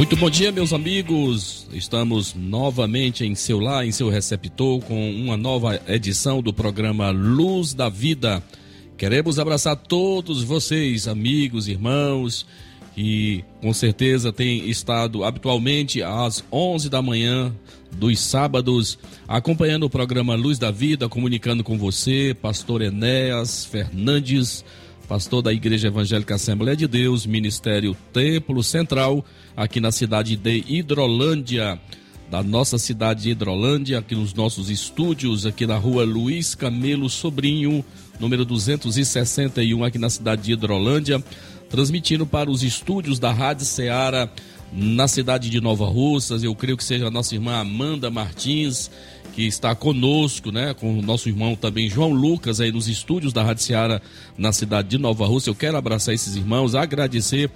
Muito bom dia, meus amigos. Estamos novamente em seu lar, em seu receptor, com uma nova edição do programa Luz da Vida. Queremos abraçar todos vocês, amigos, irmãos, que com certeza têm estado habitualmente às 11 da manhã dos sábados acompanhando o programa Luz da Vida, comunicando com você, Pastor Enéas Fernandes pastor da Igreja Evangélica Assembleia de Deus, Ministério Templo Central, aqui na cidade de Hidrolândia, da nossa cidade de Hidrolândia, aqui nos nossos estúdios, aqui na rua Luiz Camelo Sobrinho, número 261, aqui na cidade de Hidrolândia, transmitindo para os estúdios da Rádio Ceará, na cidade de Nova Russas. Eu creio que seja a nossa irmã Amanda Martins que está conosco, né, com o nosso irmão também João Lucas aí nos estúdios da Rádio Seara na cidade de Nova Rússia. Eu quero abraçar esses irmãos, agradecer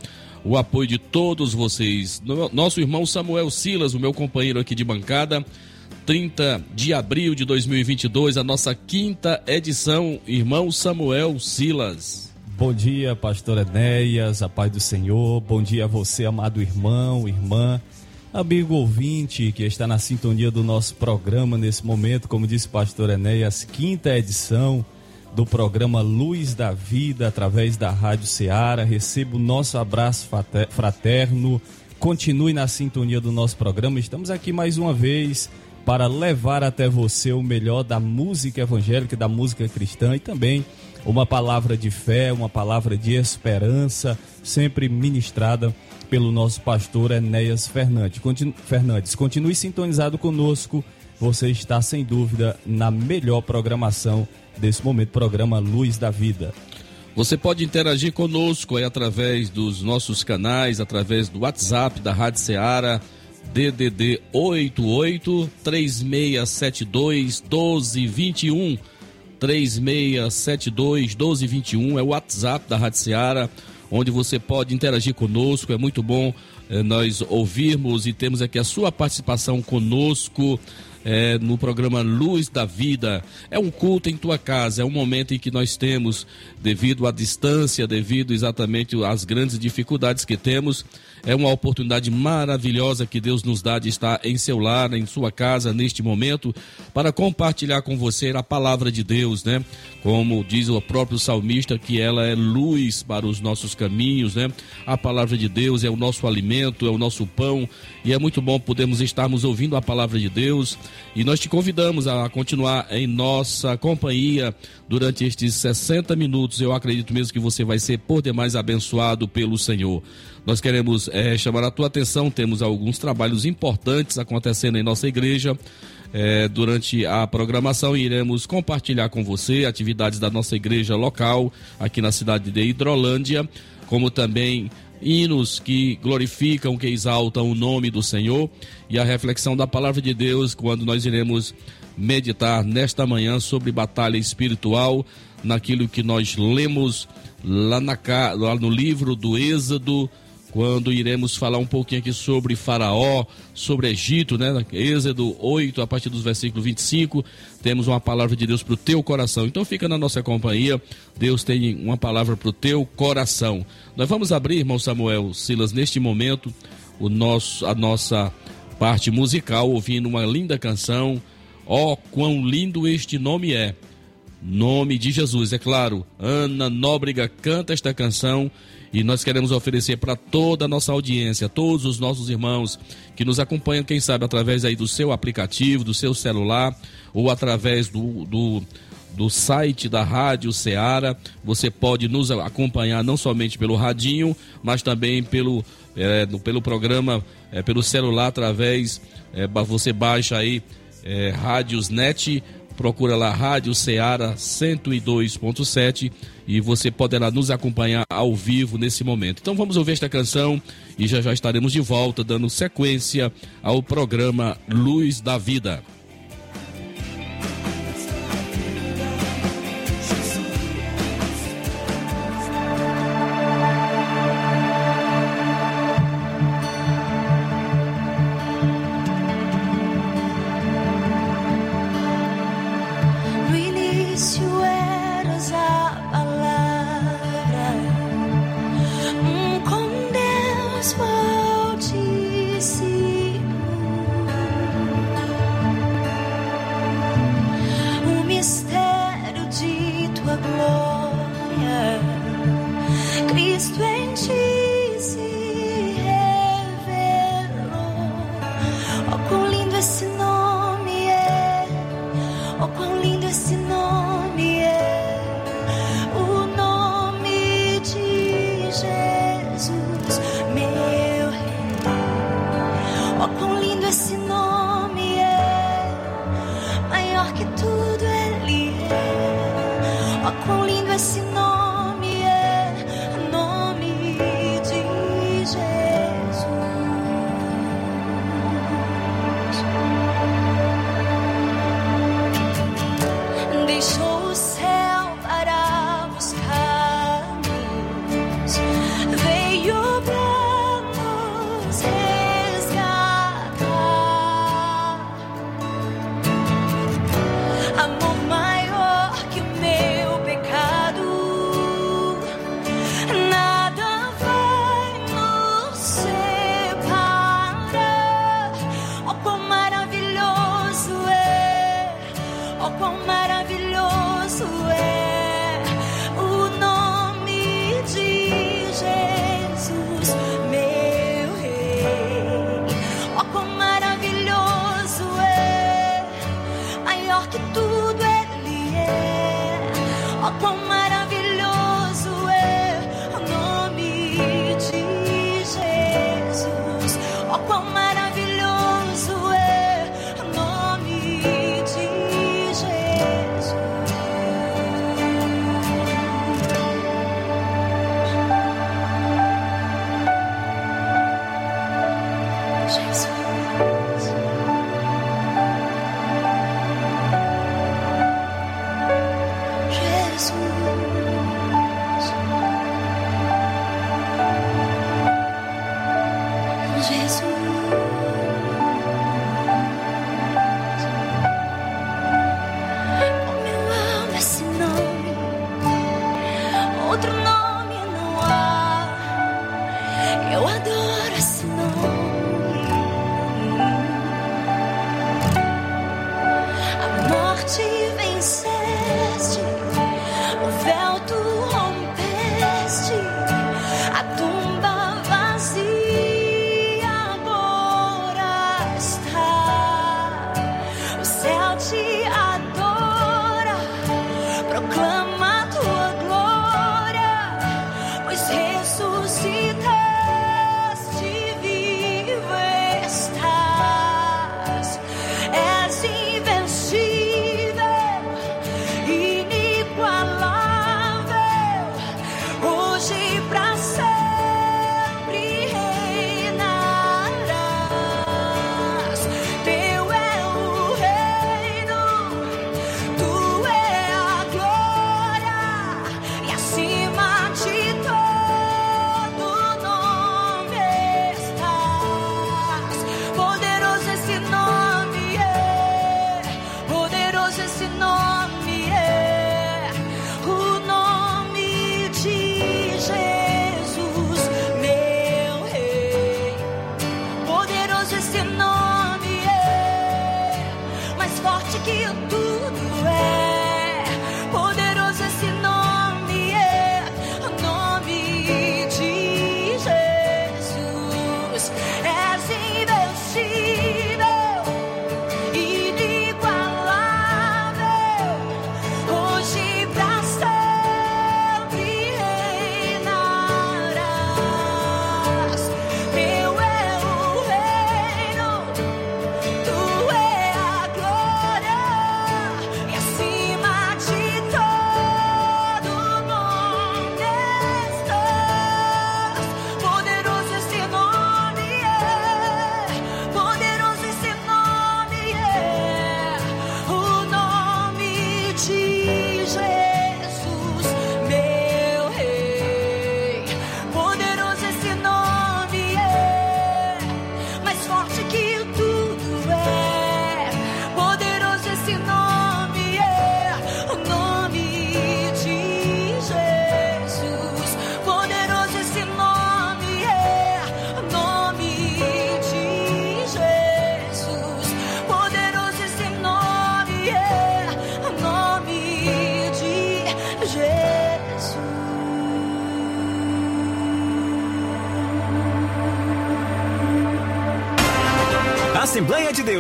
o apoio de todos vocês. Nosso irmão Samuel Silas, o meu companheiro aqui de bancada, 30 de abril de 2022, a nossa quinta edição, irmão Samuel Silas. Bom dia, pastor Enéas, a paz do Senhor. Bom dia a você, amado irmão, irmã Amigo ouvinte que está na sintonia do nosso programa nesse momento, como disse pastor Enéas, quinta edição do programa Luz da Vida através da Rádio Ceará. Receba o nosso abraço fraterno. Continue na sintonia do nosso programa. Estamos aqui mais uma vez para levar até você o melhor da música evangélica, da música cristã e também uma palavra de fé, uma palavra de esperança, sempre ministrada pelo nosso pastor Enéas Fernandes. Continu Fernandes, continue sintonizado conosco. Você está sem dúvida na melhor programação desse momento, programa Luz da Vida. Você pode interagir conosco aí através dos nossos canais, através do WhatsApp da Rádio Ceará, DDD 88 3672 1221. 3672 1221 é o WhatsApp da Rádio Ceará onde você pode interagir conosco. É muito bom é, nós ouvirmos e temos aqui a sua participação conosco. É, no programa Luz da Vida. É um culto em tua casa, é um momento em que nós temos, devido à distância, devido exatamente às grandes dificuldades que temos, é uma oportunidade maravilhosa que Deus nos dá de estar em seu lar, em sua casa, neste momento, para compartilhar com você a palavra de Deus, né? Como diz o próprio salmista, que ela é luz para os nossos caminhos, né? A palavra de Deus é o nosso alimento, é o nosso pão, e é muito bom podermos estarmos ouvindo a palavra de Deus. E nós te convidamos a continuar em nossa companhia durante estes 60 minutos. Eu acredito mesmo que você vai ser por demais abençoado pelo Senhor. Nós queremos é, chamar a tua atenção, temos alguns trabalhos importantes acontecendo em nossa igreja. É, durante a programação iremos compartilhar com você atividades da nossa igreja local aqui na cidade de Hidrolândia, como também hinos que glorificam, que exaltam o nome do Senhor e a reflexão da palavra de Deus quando nós iremos meditar nesta manhã sobre batalha espiritual, naquilo que nós lemos lá, na, lá no livro do Êxodo, quando iremos falar um pouquinho aqui sobre Faraó, sobre Egito, né? Êxodo 8, a partir dos versículos 25, temos uma palavra de Deus para o teu coração. Então fica na nossa companhia, Deus tem uma palavra para o teu coração. Nós vamos abrir, irmão Samuel Silas, neste momento, o nosso, a nossa parte musical, ouvindo uma linda canção. Ó, oh, quão lindo este nome é! Nome de Jesus, é claro. Ana Nóbrega canta esta canção e nós queremos oferecer para toda a nossa audiência, todos os nossos irmãos que nos acompanham, quem sabe, através aí do seu aplicativo, do seu celular, ou através do, do, do site da Rádio Ceará. Você pode nos acompanhar não somente pelo radinho, mas também pelo, é, pelo programa, é, pelo celular, através. É, você baixa aí é, Rádios Net procura lá Rádio Ceará 102.7 e você poderá nos acompanhar ao vivo nesse momento. Então vamos ouvir esta canção e já já estaremos de volta dando sequência ao programa Luz da Vida.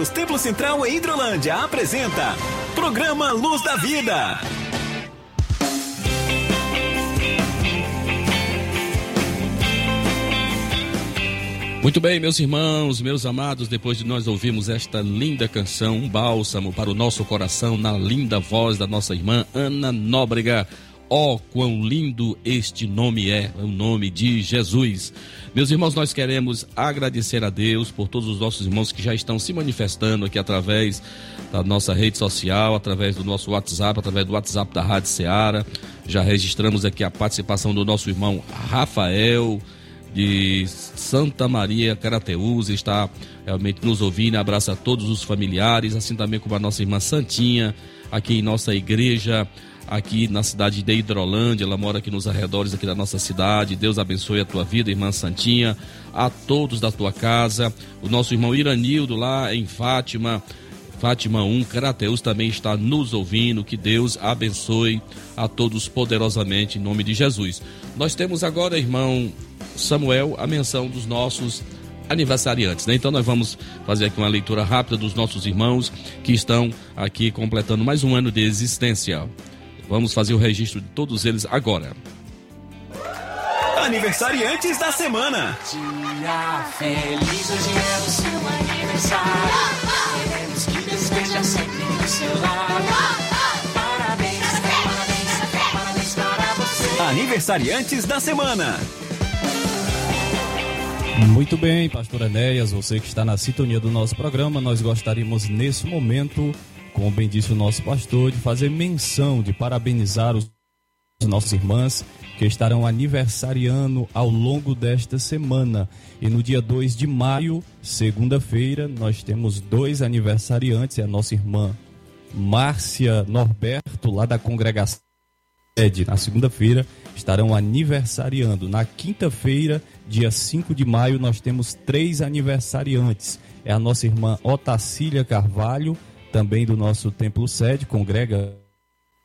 Deus Templo Central em Hidrolândia apresenta Programa Luz da Vida. Muito bem, meus irmãos, meus amados, depois de nós ouvirmos esta linda canção, um bálsamo para o nosso coração, na linda voz da nossa irmã Ana Nóbrega. Ó, oh, quão lindo este nome é, o nome de Jesus. Meus irmãos, nós queremos agradecer a Deus por todos os nossos irmãos que já estão se manifestando aqui através da nossa rede social, através do nosso WhatsApp, através do WhatsApp da Rádio Ceará. Já registramos aqui a participação do nosso irmão Rafael de Santa Maria Carateus, está realmente nos ouvindo. Abraça a todos os familiares, assim também como a nossa irmã Santinha, aqui em nossa igreja aqui na cidade de Hidrolândia, ela mora aqui nos arredores aqui da nossa cidade. Deus abençoe a tua vida, irmã Santinha, a todos da tua casa. O nosso irmão Iranildo lá em Fátima, Fátima 1, Carateus também está nos ouvindo. Que Deus abençoe a todos poderosamente em nome de Jesus. Nós temos agora, irmão Samuel, a menção dos nossos aniversariantes, né? Então nós vamos fazer aqui uma leitura rápida dos nossos irmãos que estão aqui completando mais um ano de existência. Vamos fazer o registro de todos eles agora. Aniversariantes da semana. Dia feliz, hoje é o seu aniversário. Queremos que esteja sempre do seu lado. Parabéns, parabéns, parabéns para você. Aniversariantes da semana. Muito bem, pastor Enéas, você que está na sintonia do nosso programa, nós gostaríamos nesse momento como bem disse o nosso pastor, de fazer menção, de parabenizar os nossos irmãs que estarão aniversariando ao longo desta semana. E no dia 2 de maio, segunda-feira, nós temos dois aniversariantes, é a nossa irmã Márcia Norberto, lá da congregação na segunda-feira, estarão aniversariando. Na quinta-feira, dia 5 de maio, nós temos três aniversariantes. É a nossa irmã Otacília Carvalho, também do nosso templo sede, congrega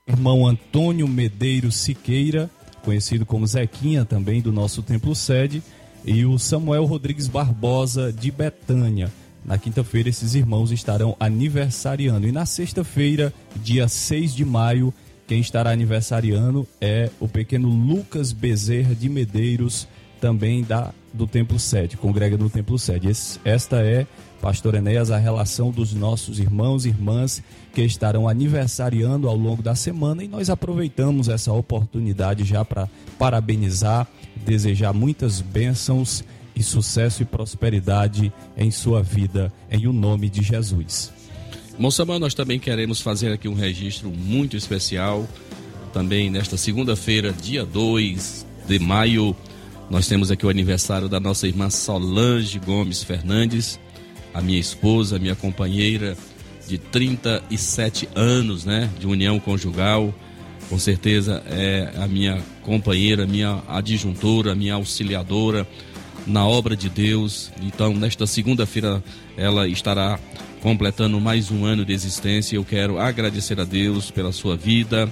irmão Antônio Medeiros Siqueira, conhecido como Zequinha, também do nosso templo sede, e o Samuel Rodrigues Barbosa de Betânia. Na quinta-feira, esses irmãos estarão aniversariando. E na sexta-feira, dia 6 de maio, quem estará aniversariando é o pequeno Lucas Bezerra de Medeiros, também da do Templo Sede, congrega no Templo Sede. esta é Pastor Enéas, a relação dos nossos irmãos e irmãs que estarão aniversariando ao longo da semana e nós aproveitamos essa oportunidade já para parabenizar, desejar muitas bênçãos e sucesso e prosperidade em sua vida, em o nome de Jesus. Moçamã, nós também queremos fazer aqui um registro muito especial. Também nesta segunda-feira, dia 2 de maio, nós temos aqui o aniversário da nossa irmã Solange Gomes Fernandes a minha esposa, a minha companheira de 37 anos, né, de união conjugal. Com certeza é a minha companheira, minha adjuntora, minha auxiliadora na obra de Deus. Então, nesta segunda-feira, ela estará completando mais um ano de existência. Eu quero agradecer a Deus pela sua vida,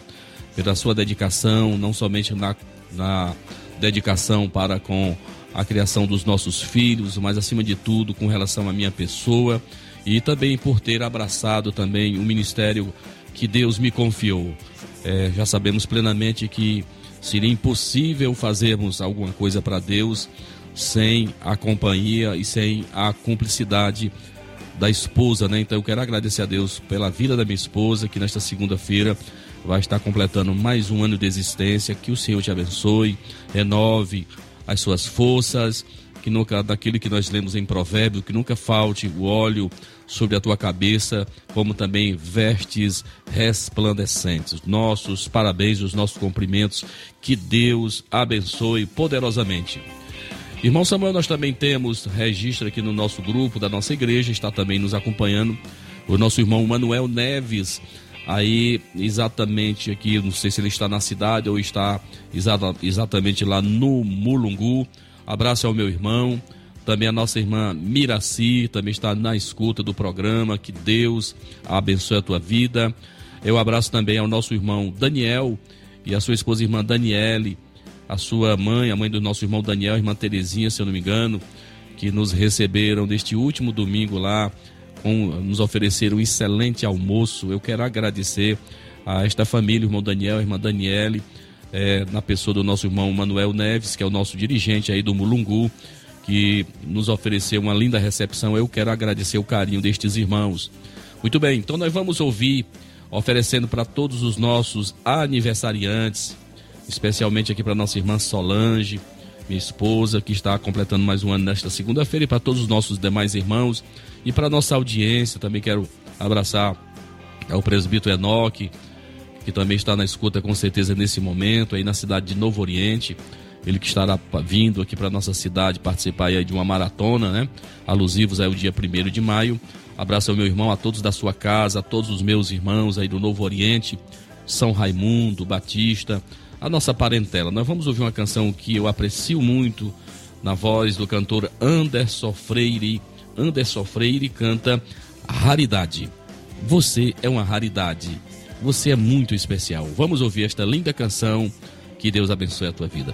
pela sua dedicação, não somente na, na dedicação para com a criação dos nossos filhos, mas acima de tudo com relação à minha pessoa e também por ter abraçado também o ministério que Deus me confiou. É, já sabemos plenamente que seria impossível fazermos alguma coisa para Deus sem a companhia e sem a cumplicidade da esposa, né? Então eu quero agradecer a Deus pela vida da minha esposa, que nesta segunda-feira vai estar completando mais um ano de existência. Que o Senhor te abençoe, renove as suas forças, que nunca, daquilo que nós lemos em Provérbios, que nunca falte o óleo sobre a tua cabeça, como também vestes resplandecentes. Nossos parabéns, os nossos cumprimentos, que Deus abençoe poderosamente. Irmão Samuel, nós também temos registro aqui no nosso grupo da nossa igreja, está também nos acompanhando o nosso irmão Manuel Neves, aí exatamente aqui, não sei se ele está na cidade ou está exata, exatamente lá no Mulungu. Abraço ao meu irmão, também a nossa irmã Miraci, também está na escuta do programa. Que Deus abençoe a tua vida. Eu abraço também ao nosso irmão Daniel e a sua esposa irmã Daniele, a sua mãe, a mãe do nosso irmão Daniel, irmã Terezinha, se eu não me engano, que nos receberam neste último domingo lá, com, nos ofereceram um excelente almoço. Eu quero agradecer a esta família, o irmão Daniel, a irmã Daniele, é, na pessoa do nosso irmão Manuel Neves, que é o nosso dirigente aí do Mulungu, que nos ofereceu uma linda recepção. Eu quero agradecer o carinho destes irmãos. Muito bem, então nós vamos ouvir, oferecendo para todos os nossos aniversariantes, especialmente aqui para nossa irmã Solange, minha esposa, que está completando mais um ano nesta segunda-feira, e para todos os nossos demais irmãos, e para nossa audiência, também quero abraçar ao presbítero Enoque, que também está na escuta com certeza nesse momento, aí na cidade de Novo Oriente. Ele que estará vindo aqui para nossa cidade participar aí de uma maratona, né? Alusivos aí o dia 1 de maio. Abraço ao meu irmão, a todos da sua casa, a todos os meus irmãos aí do Novo Oriente, São Raimundo, Batista, a nossa parentela. Nós vamos ouvir uma canção que eu aprecio muito na voz do cantor Anderson Freire. Anderson Freire canta Raridade. Você é uma raridade. Você é muito especial. Vamos ouvir esta linda canção. Que Deus abençoe a tua vida.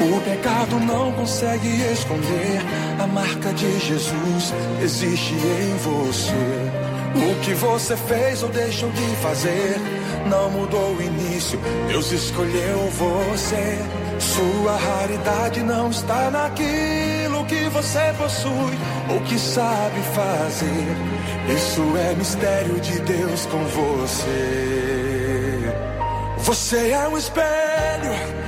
O pecado não consegue esconder a marca de Jesus existe em você. O que você fez ou deixou de fazer não mudou o início. Deus escolheu você. Sua raridade não está naquilo que você possui ou que sabe fazer. Isso é mistério de Deus com você. Você é um espelho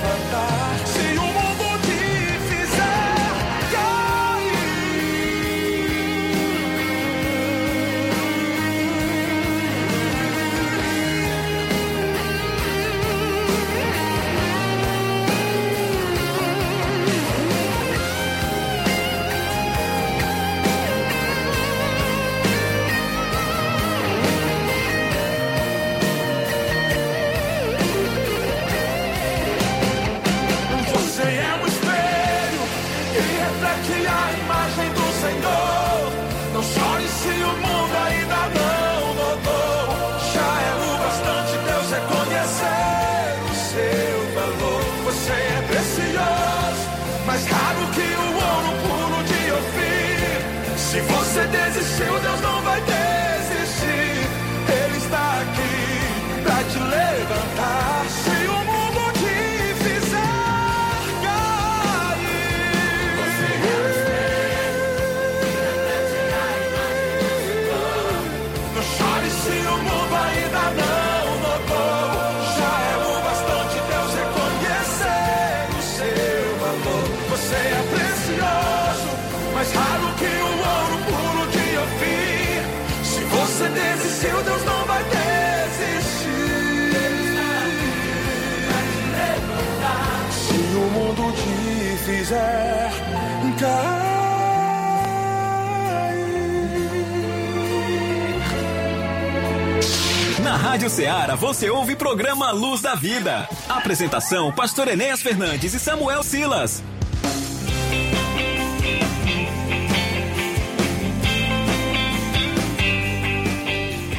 Rádio Ceará você ouve programa Luz da Vida. Apresentação: Pastor Enéas Fernandes e Samuel Silas.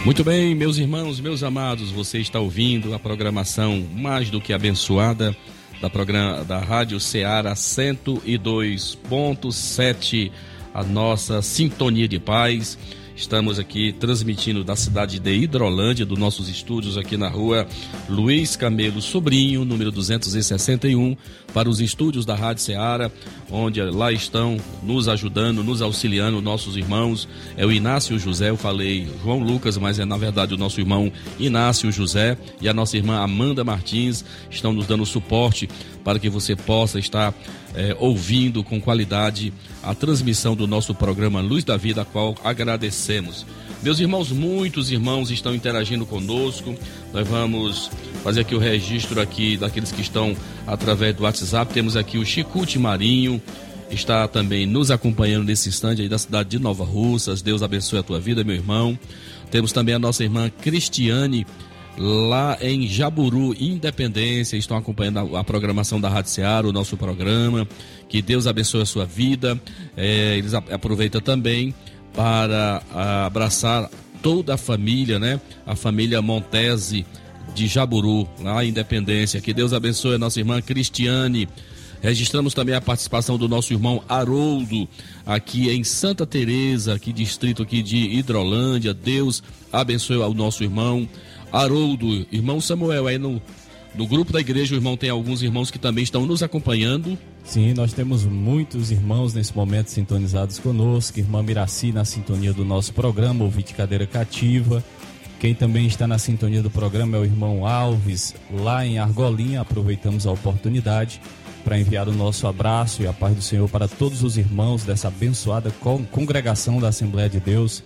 Muito bem, meus irmãos, meus amados, você está ouvindo a programação mais do que abençoada da programa da Rádio Ceará 102.7, a nossa sintonia de paz. Estamos aqui transmitindo da cidade de Hidrolândia, dos nossos estúdios aqui na rua Luiz Camelo Sobrinho, número 261, para os estúdios da Rádio Ceará, onde lá estão nos ajudando, nos auxiliando nossos irmãos. É o Inácio José, eu falei João Lucas, mas é na verdade o nosso irmão Inácio José e a nossa irmã Amanda Martins estão nos dando suporte para que você possa estar é, ouvindo com qualidade a transmissão do nosso programa Luz da Vida, a qual agradecemos. Meus irmãos, muitos irmãos estão interagindo conosco. Nós vamos fazer aqui o registro aqui daqueles que estão através do WhatsApp. Temos aqui o Chicute Marinho, está também nos acompanhando nesse instante aí da cidade de Nova Russas. Deus abençoe a tua vida, meu irmão. Temos também a nossa irmã Cristiane lá em Jaburu, Independência, estão acompanhando a, a, programação da Rádio Seara, o nosso programa. Que Deus abençoe a sua vida. É, eles aproveitam também para abraçar toda a família, né? A família Montese de Jaburu, lá em Independência. Que Deus abençoe a nossa irmã Cristiane. Registramos também a participação do nosso irmão Haroldo, aqui em Santa Teresa, aqui distrito aqui de Hidrolândia. Deus abençoe o nosso irmão. Haroldo, irmão Samuel, aí no, no grupo da igreja o irmão tem alguns irmãos que também estão nos acompanhando. Sim, nós temos muitos irmãos nesse momento sintonizados conosco. Irmã Miraci na sintonia do nosso programa, ouvinte cadeira cativa. Quem também está na sintonia do programa é o irmão Alves, lá em Argolinha. Aproveitamos a oportunidade para enviar o nosso abraço e a paz do Senhor para todos os irmãos dessa abençoada congregação da Assembleia de Deus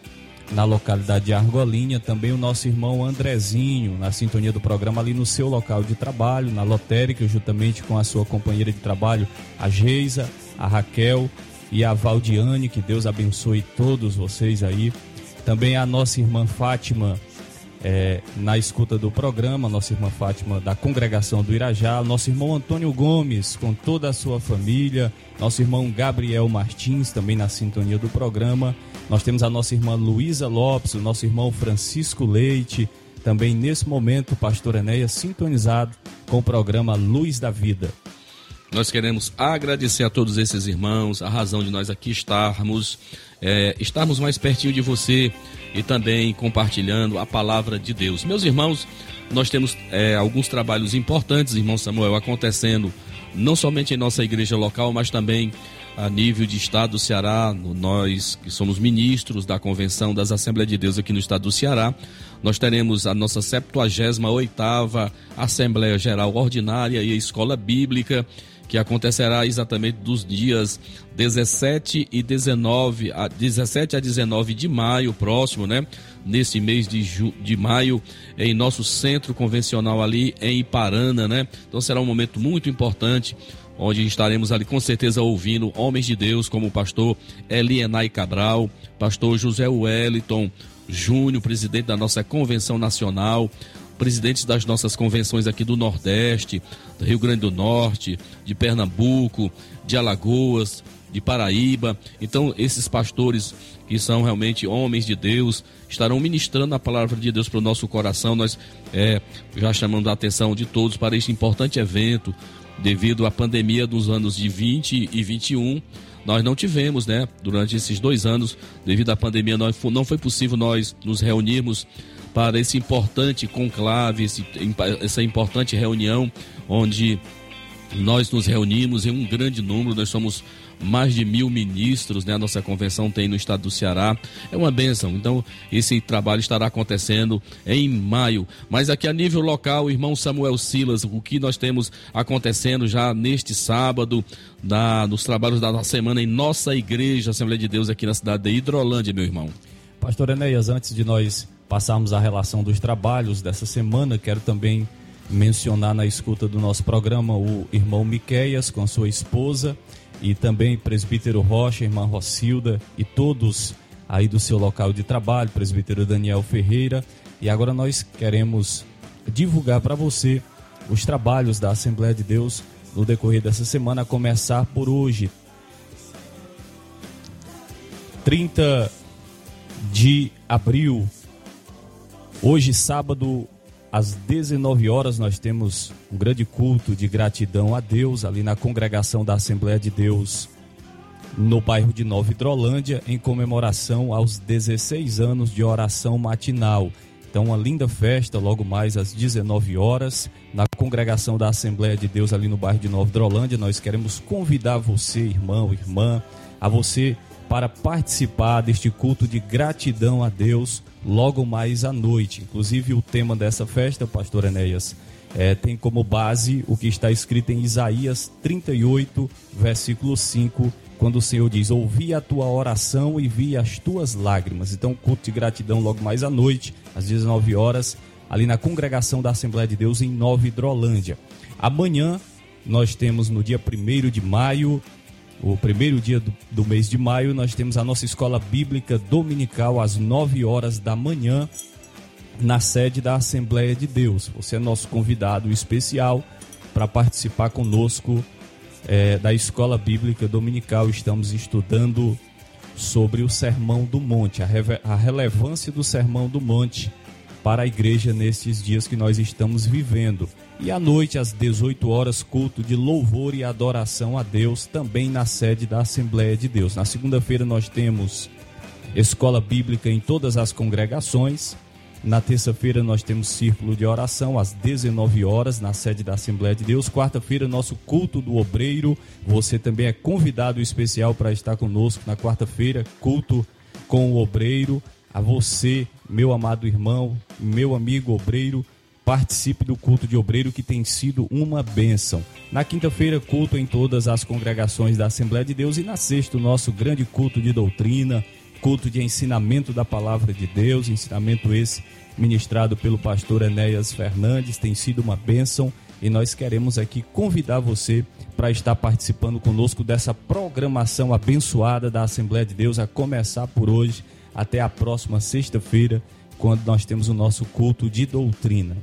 na localidade de Argolinha, também o nosso irmão Andrezinho, na sintonia do programa ali no seu local de trabalho, na lotérica, juntamente com a sua companheira de trabalho, a Geisa, a Raquel e a Valdiane, que Deus abençoe todos vocês aí. Também a nossa irmã Fátima, é, na escuta do programa, nossa irmã Fátima da congregação do Irajá, nosso irmão Antônio Gomes, com toda a sua família, nosso irmão Gabriel Martins, também na sintonia do programa. Nós temos a nossa irmã Luísa Lopes, o nosso irmão Francisco Leite, também nesse momento, pastor Enéas sintonizado com o programa Luz da Vida. Nós queremos agradecer a todos esses irmãos, a razão de nós aqui estarmos, é, estarmos mais pertinho de você e também compartilhando a palavra de Deus. Meus irmãos, nós temos é, alguns trabalhos importantes, irmão Samuel, acontecendo não somente em nossa igreja local, mas também a nível de Estado do Ceará, nós que somos ministros da Convenção das Assembleias de Deus aqui no Estado do Ceará, nós teremos a nossa 78ª Assembleia Geral Ordinária e a Escola Bíblica, que acontecerá exatamente dos dias 17 e 19, a 17 a 19 de maio próximo, né? Nesse mês de, ju, de maio, em nosso centro convencional ali em Iparana, né? Então será um momento muito importante onde estaremos ali com certeza ouvindo homens de Deus como o pastor Elienay Cabral, pastor José Wellington Júnior, presidente da nossa convenção nacional, presidentes das nossas convenções aqui do Nordeste, Rio Grande do Norte, de Pernambuco, de Alagoas, de Paraíba. Então, esses pastores que são realmente homens de Deus estarão ministrando a palavra de Deus para o nosso coração. Nós é, já chamamos a atenção de todos para este importante evento, devido à pandemia dos anos de 20 e 21, nós não tivemos, né? Durante esses dois anos, devido à pandemia, nós, não foi possível nós nos reunirmos para esse importante conclave, esse, essa importante reunião onde nós nos reunimos em um grande número, nós somos mais de mil ministros, né? A nossa convenção tem no estado do Ceará. É uma bênção. Então, esse trabalho estará acontecendo em maio. Mas aqui a nível local, irmão Samuel Silas, o que nós temos acontecendo já neste sábado, da, nos trabalhos da semana em nossa igreja, Assembleia de Deus, aqui na cidade de Hidrolândia, meu irmão. Pastor Enéas, antes de nós passarmos a relação dos trabalhos dessa semana, quero também mencionar na escuta do nosso programa o irmão Miqueias com sua esposa e também presbítero Rocha, irmã Rocilda e todos aí do seu local de trabalho, presbítero Daniel Ferreira. E agora nós queremos divulgar para você os trabalhos da Assembleia de Deus no decorrer dessa semana, a começar por hoje, 30 de abril. Hoje, sábado, às 19 horas, nós temos um grande culto de gratidão a Deus ali na congregação da Assembleia de Deus no bairro de Nova Hidrolândia, em comemoração aos 16 anos de oração matinal. Então, uma linda festa, logo mais às 19 horas, na congregação da Assembleia de Deus ali no bairro de Nova Hidrolândia. Nós queremos convidar você, irmão, irmã, a você para participar deste culto de gratidão a Deus logo mais à noite. Inclusive, o tema dessa festa, Pastor Enéas, é, tem como base o que está escrito em Isaías 38, versículo 5, quando o Senhor diz: Ouvi a tua oração e vi as tuas lágrimas. Então, culto de gratidão logo mais à noite, às 19 horas, ali na congregação da Assembleia de Deus em Nova Hidrolândia. Amanhã nós temos no dia 1 de maio o primeiro dia do, do, mês de maio, nós temos a nossa escola bíblica dominical às 9 horas da manhã, na sede da Assembleia de Deus. Você é nosso convidado especial para participar conosco é, da escola bíblica dominical. Estamos estudando sobre o Sermão do Monte, a, a relevância do Sermão do Monte para a igreja nesses dias que nós estamos vivendo. E à noite, às 18 horas, culto de louvor e adoração a Deus, também na sede da Assembleia de Deus. Na segunda-feira, nós temos escola bíblica em todas as congregações. Na terça-feira, nós temos círculo de oração às 19 horas, na sede da Assembleia de Deus. Quarta-feira, nosso culto do obreiro. Você também é convidado especial para estar conosco na quarta-feira, culto com o obreiro. A você, meu amado irmão, meu amigo obreiro participe do culto de obreiro que tem sido uma bênção. Na quinta-feira, culto em todas as congregações da Assembleia de Deus e na sexta, o nosso grande culto de doutrina, culto de ensinamento da palavra de Deus, ensinamento esse ministrado pelo pastor Enéas Fernandes, tem sido uma bênção e nós queremos aqui convidar você para estar participando conosco dessa programação abençoada da Assembleia de Deus, a começar por hoje até a próxima sexta-feira, quando nós temos o nosso culto de doutrina.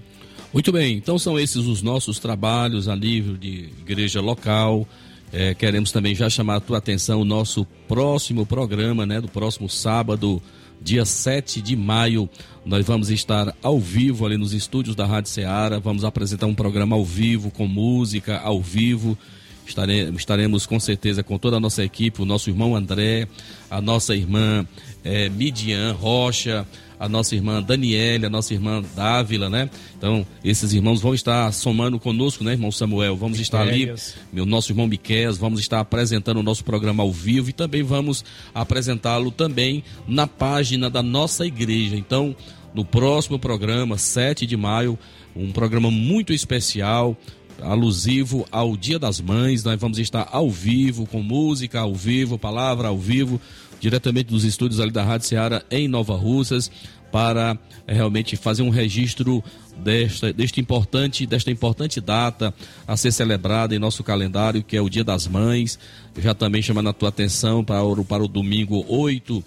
Muito bem, então são esses os nossos trabalhos a nível de igreja local. É, queremos também já chamar a tua atenção o nosso próximo programa, né? Do próximo sábado, dia 7 de maio. Nós vamos estar ao vivo ali nos estúdios da Rádio Ceará. Vamos apresentar um programa ao vivo, com música ao vivo. Estaremos, com certeza com toda a nossa equipe, o nosso irmão André, a nossa irmã é, Midian Rocha, a nossa irmã Daniela, a nossa irmã Dávila, né? Então, esses irmãos vão estar somando conosco, né, irmão Samuel? Vamos estar ali, meu nosso irmão Miquel, vamos estar apresentando o nosso programa ao vivo e também vamos apresentá-lo também na página da nossa igreja. Então, no próximo programa, 7 de maio, um programa muito especial, alusivo ao Dia das Mães. Nós vamos estar ao vivo, com música ao vivo, palavra ao vivo, diretamente dos estúdios ali da Rádio Ceará em Nova Russas, para é, realmente fazer um registro desta, deste importante, desta importante data a ser celebrada em nosso calendário, que é o Dia das Mães. Já também chamando a tua atenção para para o domingo 8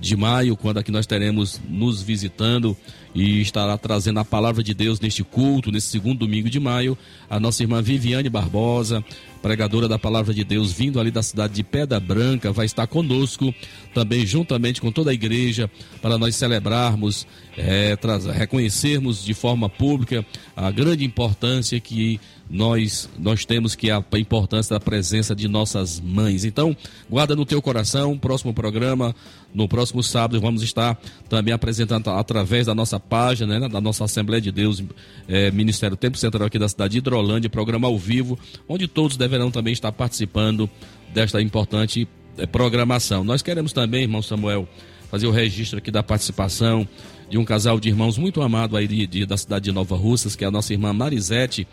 de maio, quando aqui nós teremos nos visitando e estará trazendo a palavra de Deus neste culto, nesse segundo domingo de maio, a nossa irmã Viviane Barbosa, pregadora da palavra de Deus, vindo ali da cidade de Pedra Branca, vai estar conosco, também juntamente com toda a igreja, para nós celebrarmos, é, reconhecermos de forma pública a grande importância que nós nós temos que a importância da presença de nossas mães. Então, guarda no teu coração, próximo programa, no próximo sábado vamos estar também apresentando através da nossa página, né, da nossa Assembleia de Deus, é, Ministério Tempo Central aqui da cidade de Hidrolândia, programa ao vivo, onde todos deverão também estar participando desta importante eh, programação. Nós queremos também, irmão Samuel, fazer o registro aqui da participação de um casal de irmãos muito amado aí de, de, da cidade de Nova Russas, que é a nossa irmã Marisete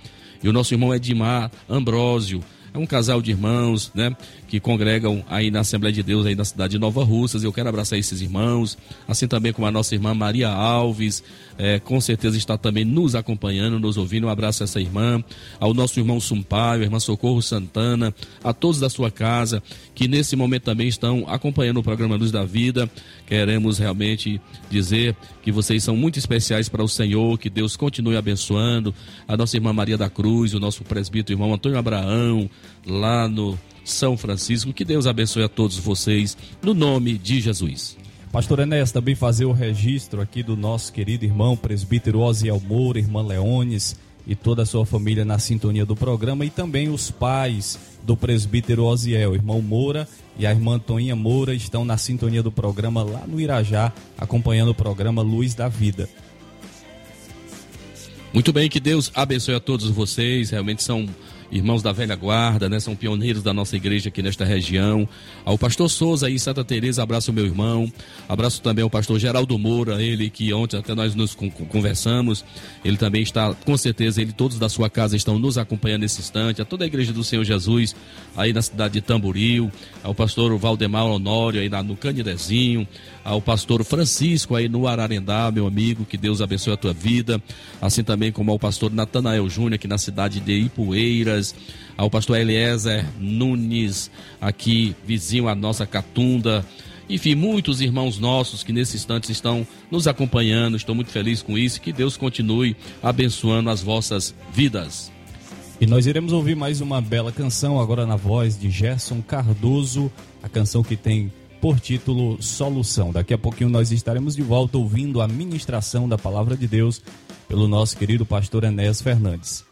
e o nosso irmão Edmar Ambrósio. É um casal de irmãos, né, que congregam aí na Assembleia de Deus aí na cidade de Nova Russas. Eu quero abraçar esses irmãos, assim também como a nossa irmã Maria Alves, é, com certeza está também nos acompanhando, nos ouvindo. Um abraço a essa irmã, ao nosso irmão Sumpaio, a irmã Socorro Santana, a todos da sua casa que nesse momento também estão acompanhando o programa Luz da Vida. Queremos realmente dizer que vocês são muito especiais para o Senhor, que Deus continue abençoando a nossa irmã Maria da Cruz, o nosso presbítero irmão Antônio Abraão, lá no São Francisco. Que Deus abençoe a todos vocês, no nome de Jesus. Pastor Enéas, também fazer o registro aqui do nosso querido irmão presbítero Osiel Moura, irmã Leones e toda a sua família na sintonia do programa e também os pais do presbítero Osiel, irmão Moura e a irmã Toinha Moura estão na sintonia do programa lá no Irajá, acompanhando o programa Luz da Vida. Muito bem, que Deus abençoe a todos vocês. Realmente são irmãos da velha guarda, né? São pioneiros da nossa igreja aqui nesta região. Ao pastor Souza aí, Santa Teresa, abraço meu irmão. Abraço também ao pastor Geraldo Moura, ele que ontem até nós nos conversamos. Ele também está, com certeza, ele todos da sua casa estão nos acompanhando nesse instante. A toda a igreja do Senhor Jesus aí na cidade de Tamboril. Ao pastor Valdemar Honório aí no Canidezinho. Ao pastor Francisco aí no Ararendá, meu amigo. Que Deus abençoe a tua vida. Assim também como ao pastor Natanael Júnior aqui na cidade de Ao pastor Eliezer Nunes, aqui vizinho à nossa Catunda. Enfim, muitos irmãos nossos que nesse instante estão nos acompanhando. Estou muito feliz com isso. Que Deus continue abençoando as vossas vidas. E nós iremos ouvir mais uma bela canção, agora na voz de Gerson Cardoso, a canção que tem por título Solução. Daqui a pouquinho nós estaremos de volta ouvindo a ministração da palavra de Deus pelo nosso querido pastor Enéas Fernandes.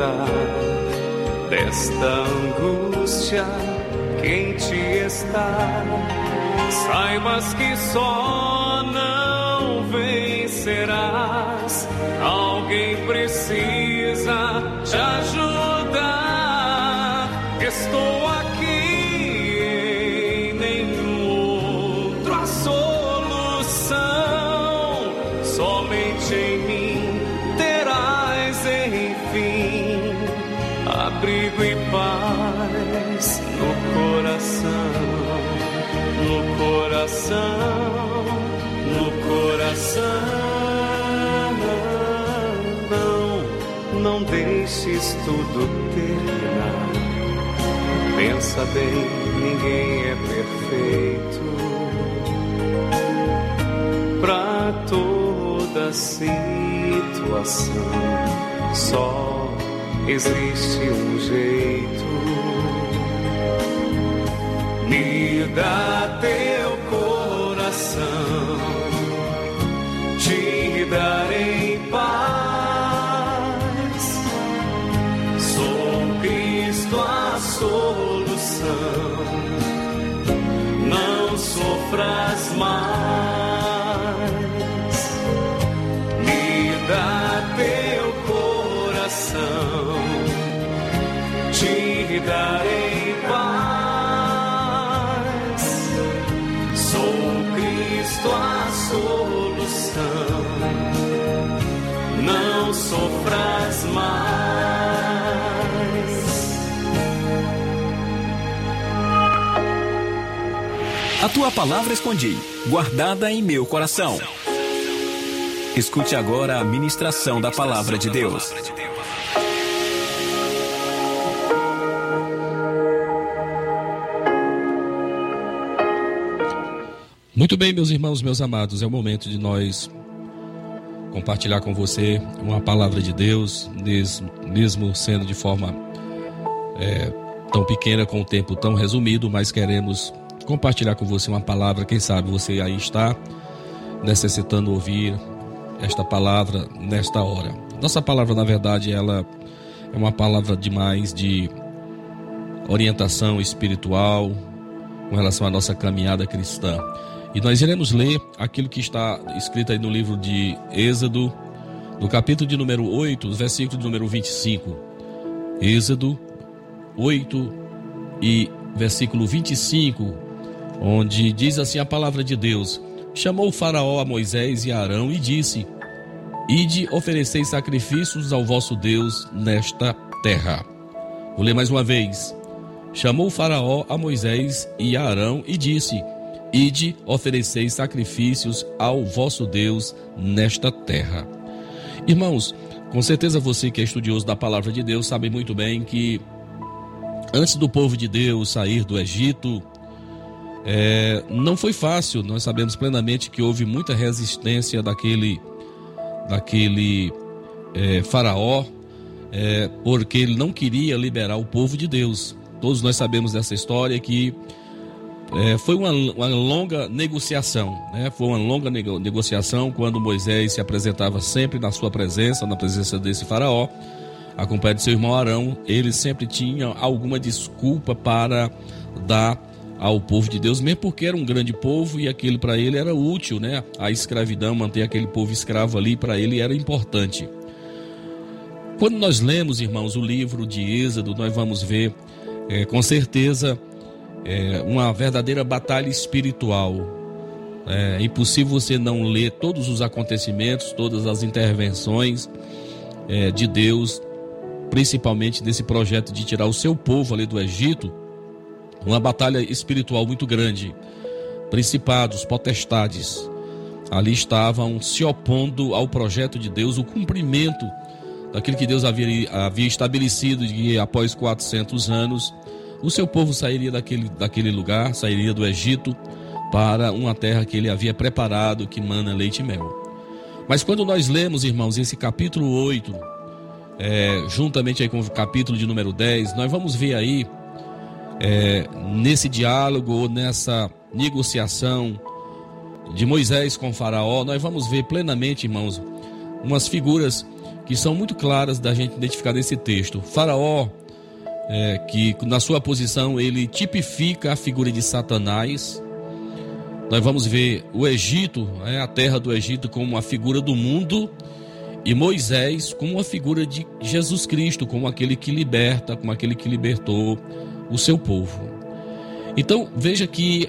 Libertar desta angústia que em ti está. Saibas que só não vencerás. Alguém precisa te ajudar. coração, no coração. Não, não deixes tudo terminar. Pensa bem, ninguém é perfeito. Pra toda situação, só existe um jeito. Me dá te darei paz. Sou Cristo a solução. Não sofras mais. A tua palavra escondi, guardada em meu coração. Escute agora a ministração da palavra de Deus. Muito bem, meus irmãos, meus amados, é o momento de nós compartilhar com você uma palavra de Deus, mes- mesmo sendo de forma é, tão pequena, com o tempo tão resumido, mas queremos compartilhar com você uma palavra. Quem sabe você aí está necessitando ouvir esta palavra nesta hora. Nossa palavra, na verdade, ela é uma palavra demais de orientação espiritual com relação à nossa caminhada cristã. E nós iremos ler aquilo que está escrito aí no livro de Êxodo, no capítulo de número 8, versículo de número 25. Êxodo 8 e versículo 25, onde diz assim a palavra de Deus: Chamou o Faraó a Moisés e a Arão e disse: Ide ofereceis sacrifícios ao vosso Deus nesta terra. Vou ler mais uma vez. Chamou o Faraó a Moisés e a Arão e disse: Ide ofereceis sacrifícios ao vosso Deus nesta terra. Irmãos, com certeza você que é estudioso da palavra de Deus sabe muito bem que antes do povo de Deus sair do Egito, é, não foi fácil. Nós sabemos plenamente que houve muita resistência daquele, daquele é, faraó, é, porque ele não queria liberar o povo de Deus. Todos nós sabemos dessa história que é, foi uma, uma longa negociação, né? Foi uma longa nego- negociação quando Moisés se apresentava sempre na sua presença, na presença desse faraó, acompanhado de seu irmão Arão. Ele sempre tinha alguma desculpa para dar ao povo de Deus, mesmo porque era um grande povo e aquilo para ele era útil, né? A escravidão, manter aquele povo escravo ali, para ele era importante. Quando nós lemos, irmãos, o livro de Êxodo, nós vamos ver é, com certeza é, uma verdadeira batalha espiritual. É impossível você não ler todos os acontecimentos, todas as intervenções é, de Deus, principalmente nesse projeto de tirar o seu povo ali do Egito, uma batalha espiritual muito grande. Principados, potestades, ali estavam se opondo ao projeto de Deus, o cumprimento daquilo que Deus havia, havia estabelecido de que após 400 anos o seu povo sairia daquele, daquele lugar, sairia do Egito para uma terra que ele havia preparado, que mana leite e mel. Mas quando nós lemos, irmãos, esse capítulo 8, é, juntamente aí com o capítulo de número 10, nós vamos ver aí, é, nesse diálogo ou nessa negociação de Moisés com Faraó, nós vamos ver plenamente, irmãos, umas figuras que são muito claras da gente identificar nesse texto. Faraó, é, que na sua posição ele tipifica a figura de Satanás. Nós vamos ver o Egito, é, a terra do Egito, como uma figura do mundo, e Moisés como uma figura de Jesus Cristo, como aquele que liberta, como aquele que libertou o seu povo. Então veja que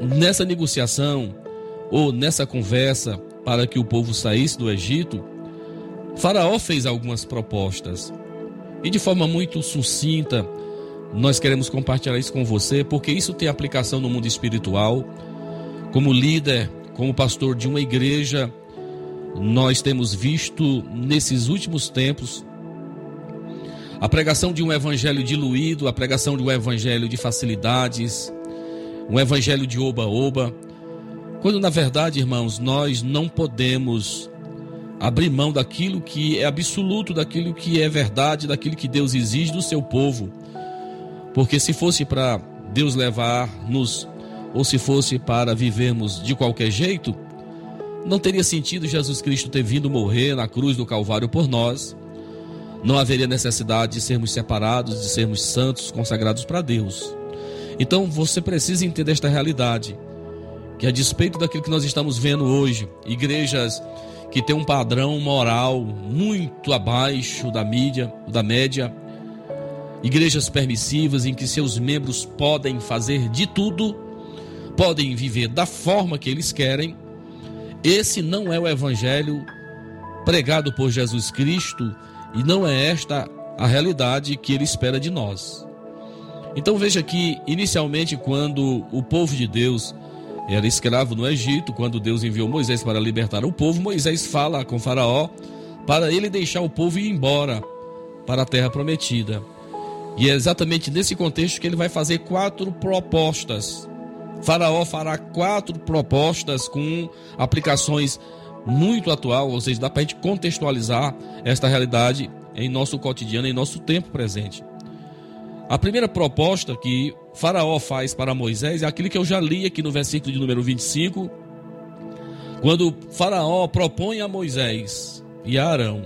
nessa negociação ou nessa conversa para que o povo saísse do Egito, Faraó fez algumas propostas. E de forma muito sucinta, nós queremos compartilhar isso com você, porque isso tem aplicação no mundo espiritual. Como líder, como pastor de uma igreja, nós temos visto nesses últimos tempos a pregação de um evangelho diluído, a pregação de um evangelho de facilidades, um evangelho de oba-oba, quando na verdade, irmãos, nós não podemos abrir mão daquilo que é absoluto, daquilo que é verdade, daquilo que Deus exige do seu povo. Porque se fosse para Deus levar-nos, ou se fosse para vivermos de qualquer jeito, não teria sentido Jesus Cristo ter vindo morrer na cruz do Calvário por nós. Não haveria necessidade de sermos separados, de sermos santos, consagrados para Deus. Então você precisa entender esta realidade, que a despeito daquilo que nós estamos vendo hoje, igrejas que têm um padrão moral muito abaixo da mídia, da média, igrejas permissivas em que seus membros podem fazer de tudo, podem viver da forma que eles querem, esse não é o evangelho pregado por Jesus Cristo e não é esta a realidade que ele espera de nós. Então veja que, inicialmente, quando o povo de Deus era escravo no Egito, quando Deus enviou Moisés para libertar o povo, Moisés fala com Faraó para ele deixar o povo ir embora para a terra prometida. E é exatamente nesse contexto que ele vai fazer quatro propostas Faraó fará quatro propostas com aplicações muito atual, ou seja, dá para a gente contextualizar esta realidade em nosso cotidiano, em nosso tempo presente. A primeira proposta que Faraó faz para Moisés é aquilo que eu já li aqui no versículo de número 25, quando Faraó propõe a Moisés e a Arão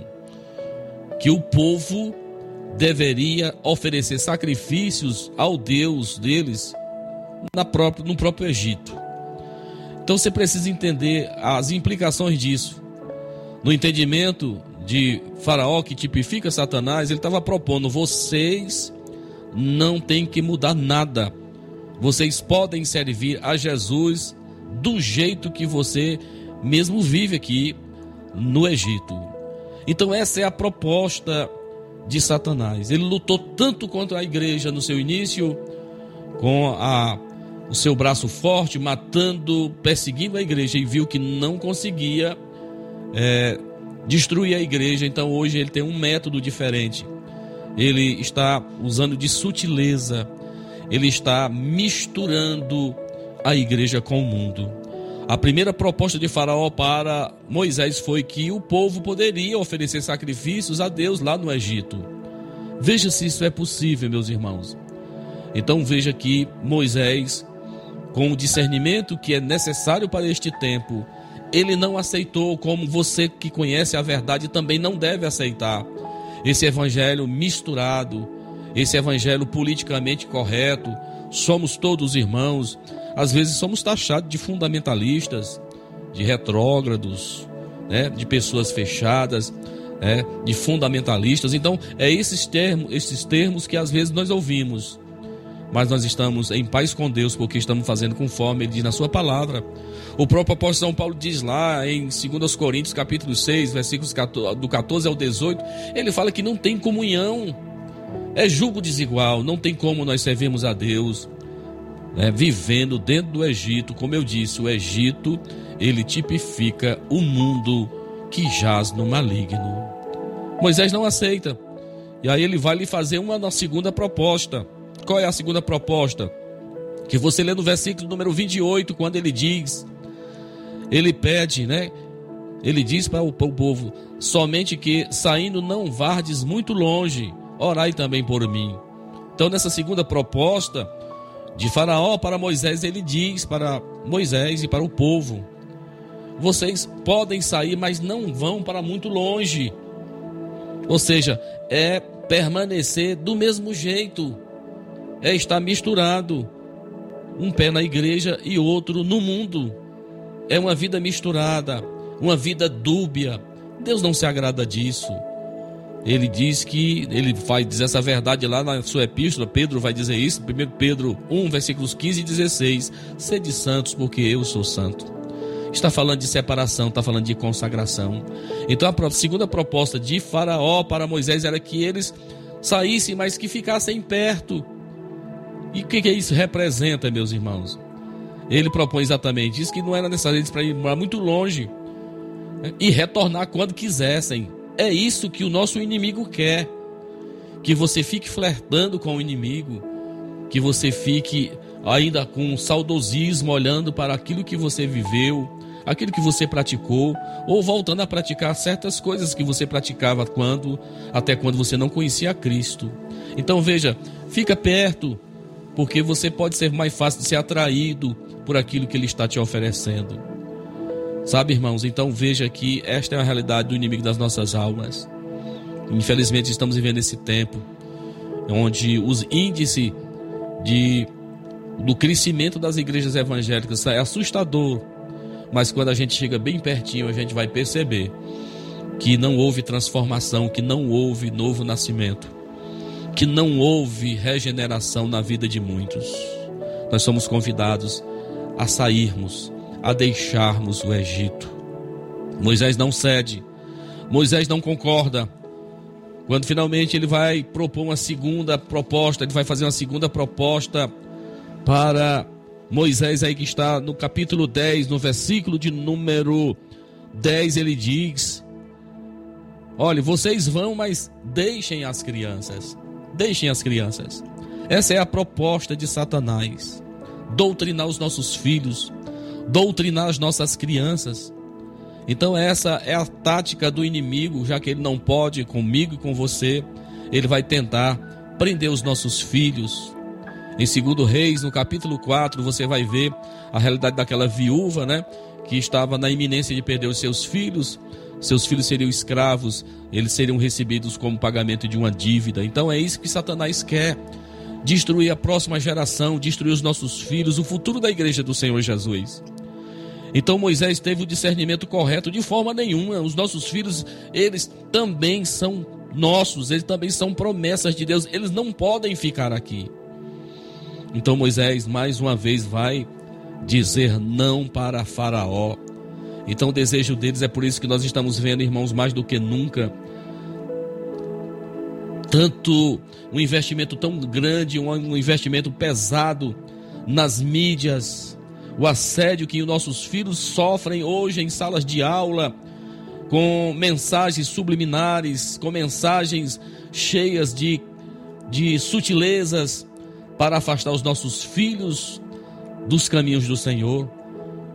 que o povo deveria oferecer sacrifícios ao Deus deles na própria, no próprio Egito. Então você precisa entender as implicações disso. No entendimento de Faraó, que tipifica Satanás, ele estava propondo: vocês não têm que mudar nada. Vocês podem servir a Jesus do jeito que você mesmo vive aqui no Egito. Então, essa é a proposta de Satanás. Ele lutou tanto contra a igreja no seu início, com a o seu braço forte, matando, perseguindo a igreja e viu que não conseguia é, destruir a igreja. Então hoje ele tem um método diferente. Ele está usando de sutileza, ele está misturando a igreja com o mundo. A primeira proposta de Faraó para Moisés foi que o povo poderia oferecer sacrifícios a Deus lá no Egito. Veja se isso é possível, meus irmãos. Então veja que Moisés com o discernimento que é necessário para este tempo, ele não aceitou, como você que conhece a verdade também não deve aceitar, esse evangelho misturado, esse evangelho politicamente correto. Somos todos irmãos, às vezes somos taxados de fundamentalistas, de retrógrados, né, de pessoas fechadas. É, de fundamentalistas. Então, é esses termos, esses termos que às vezes nós ouvimos mas nós estamos em paz com Deus porque estamos fazendo conforme ele diz na sua palavra. O próprio apóstolo São Paulo diz lá em 2 Coríntios capítulo 6, versículos do 14 ao 18, ele fala que não tem comunhão, é julgo desigual, não tem como nós servirmos a Deus né, vivendo dentro do Egito, como eu disse, o Egito ele tipifica o mundo que jaz no maligno. Moisés não aceita. E aí ele vai lhe fazer uma segunda proposta. Qual é a segunda proposta? Que você lê no versículo número 28, quando ele diz, ele pede, né? Ele diz para o, para o povo: somente que saindo não vardes muito longe, orai também por mim. Então, nessa segunda proposta de Faraó para Moisés, ele diz para Moisés e para o povo: vocês podem sair, mas não vão para muito longe. Ou seja, é permanecer do mesmo jeito é estar misturado, um pé na igreja e outro no mundo. É uma vida misturada, uma vida dúbia. Deus não se agrada disso. Ele diz que ele vai dizer essa verdade lá na sua epístola. Pedro vai dizer isso, 1 Pedro 1, versículos 15 e 16. Sede santos, porque eu sou santo. Está falando de separação, está falando de consagração. Então a segunda proposta de Faraó para Moisés era que eles saíssem, mas que ficassem perto e o que, que isso representa, meus irmãos? Ele propõe exatamente isso, que não era necessário eles para ir muito longe né? e retornar quando quisessem. É isso que o nosso inimigo quer. Que você fique flertando com o inimigo, que você fique ainda com saudosismo olhando para aquilo que você viveu, aquilo que você praticou, ou voltando a praticar certas coisas que você praticava quando, até quando você não conhecia Cristo. Então veja, fica perto, porque você pode ser mais fácil de ser atraído por aquilo que ele está te oferecendo. Sabe, irmãos? Então veja que esta é a realidade do inimigo das nossas almas. Infelizmente estamos vivendo esse tempo onde os índices de do crescimento das igrejas evangélicas é assustador. Mas quando a gente chega bem pertinho, a gente vai perceber que não houve transformação, que não houve novo nascimento, que não houve regeneração na vida de muitos. Nós somos convidados a sairmos, a deixarmos o Egito. Moisés não cede, Moisés não concorda. Quando finalmente ele vai propor uma segunda proposta, ele vai fazer uma segunda proposta para Moisés, aí que está no capítulo 10, no versículo de número 10, ele diz: Olha, vocês vão, mas deixem as crianças. Deixem as crianças. Essa é a proposta de Satanás: doutrinar os nossos filhos, doutrinar as nossas crianças. Então, essa é a tática do inimigo, já que ele não pode comigo e com você, ele vai tentar prender os nossos filhos, em 2 Reis, no capítulo 4, você vai ver a realidade daquela viúva, né? Que estava na iminência de perder os seus filhos. Seus filhos seriam escravos, eles seriam recebidos como pagamento de uma dívida. Então é isso que Satanás quer: destruir a próxima geração, destruir os nossos filhos, o futuro da igreja do Senhor Jesus. Então Moisés teve o discernimento correto de forma nenhuma. Os nossos filhos, eles também são nossos, eles também são promessas de Deus, eles não podem ficar aqui. Então Moisés mais uma vez vai dizer não para Faraó. Então o desejo deles é por isso que nós estamos vendo, irmãos, mais do que nunca, tanto um investimento tão grande, um investimento pesado nas mídias, o assédio que os nossos filhos sofrem hoje em salas de aula, com mensagens subliminares, com mensagens cheias de, de sutilezas, para afastar os nossos filhos dos caminhos do Senhor.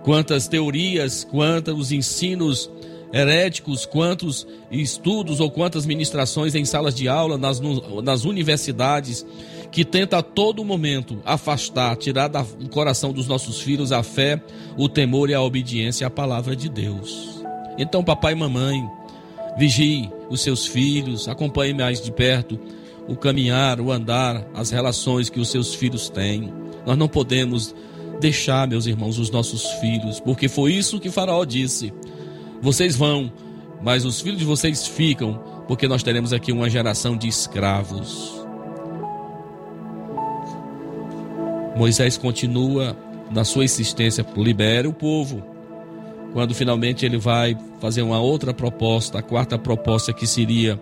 Quantas teorias, quantos ensinos heréticos, quantos estudos ou quantas ministrações em salas de aula, nas, nas universidades, que tenta a todo momento afastar, tirar do coração dos nossos filhos a fé, o temor e a obediência à palavra de Deus. Então, papai e mamãe, vigie os seus filhos, acompanhe mais de perto o caminhar, o andar, as relações que os seus filhos têm. Nós não podemos deixar, meus irmãos, os nossos filhos, porque foi isso que Faraó disse: vocês vão, mas os filhos de vocês ficam, porque nós teremos aqui uma geração de escravos. Moisés continua na sua insistência, libere o povo. Quando finalmente ele vai fazer uma outra proposta, a quarta proposta que seria